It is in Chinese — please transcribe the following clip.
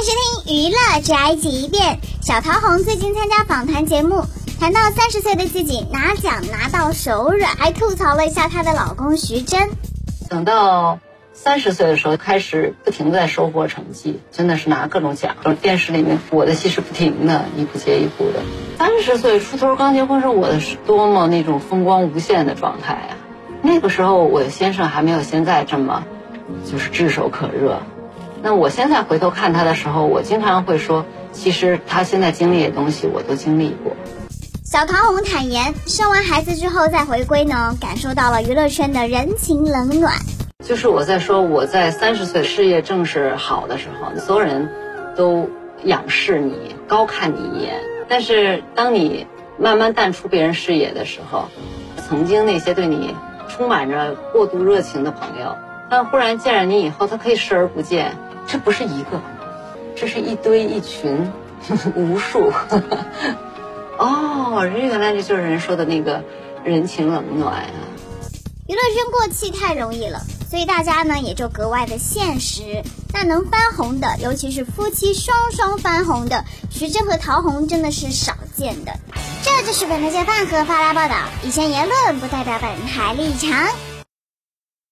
听娱乐宅急便，小桃红最近参加访谈节目，谈到三十岁的自己拿奖拿到手软，还吐槽了一下她的老公徐峥。等到三十岁的时候，开始不停的在收获成绩，真的是拿各种奖。电视里面我的戏是不停的，一部接一部的。三十岁出头刚结婚时，我的是多么那种风光无限的状态啊！那个时候我的先生还没有现在这么，就是炙手可热。那我现在回头看他的时候，我经常会说，其实他现在经历的东西我都经历过。小唐红坦言，生完孩子之后再回归呢，感受到了娱乐圈的人情冷暖。就是我在说，我在三十岁事业正是好的时候，所有人都仰视你、高看你一眼。但是当你慢慢淡出别人视野的时候，曾经那些对你充满着过度热情的朋友，但忽然见了你以后，他可以视而不见。这不是一个，这是一堆一群，无数。哦，原来这就是人说的那个人情冷暖啊。娱乐圈过气太容易了，所以大家呢也就格外的现实。那能翻红的，尤其是夫妻双双翻红的，徐峥和陶虹真的是少见的。这就是本台饭和发来报道，以上言论不代表本台立场。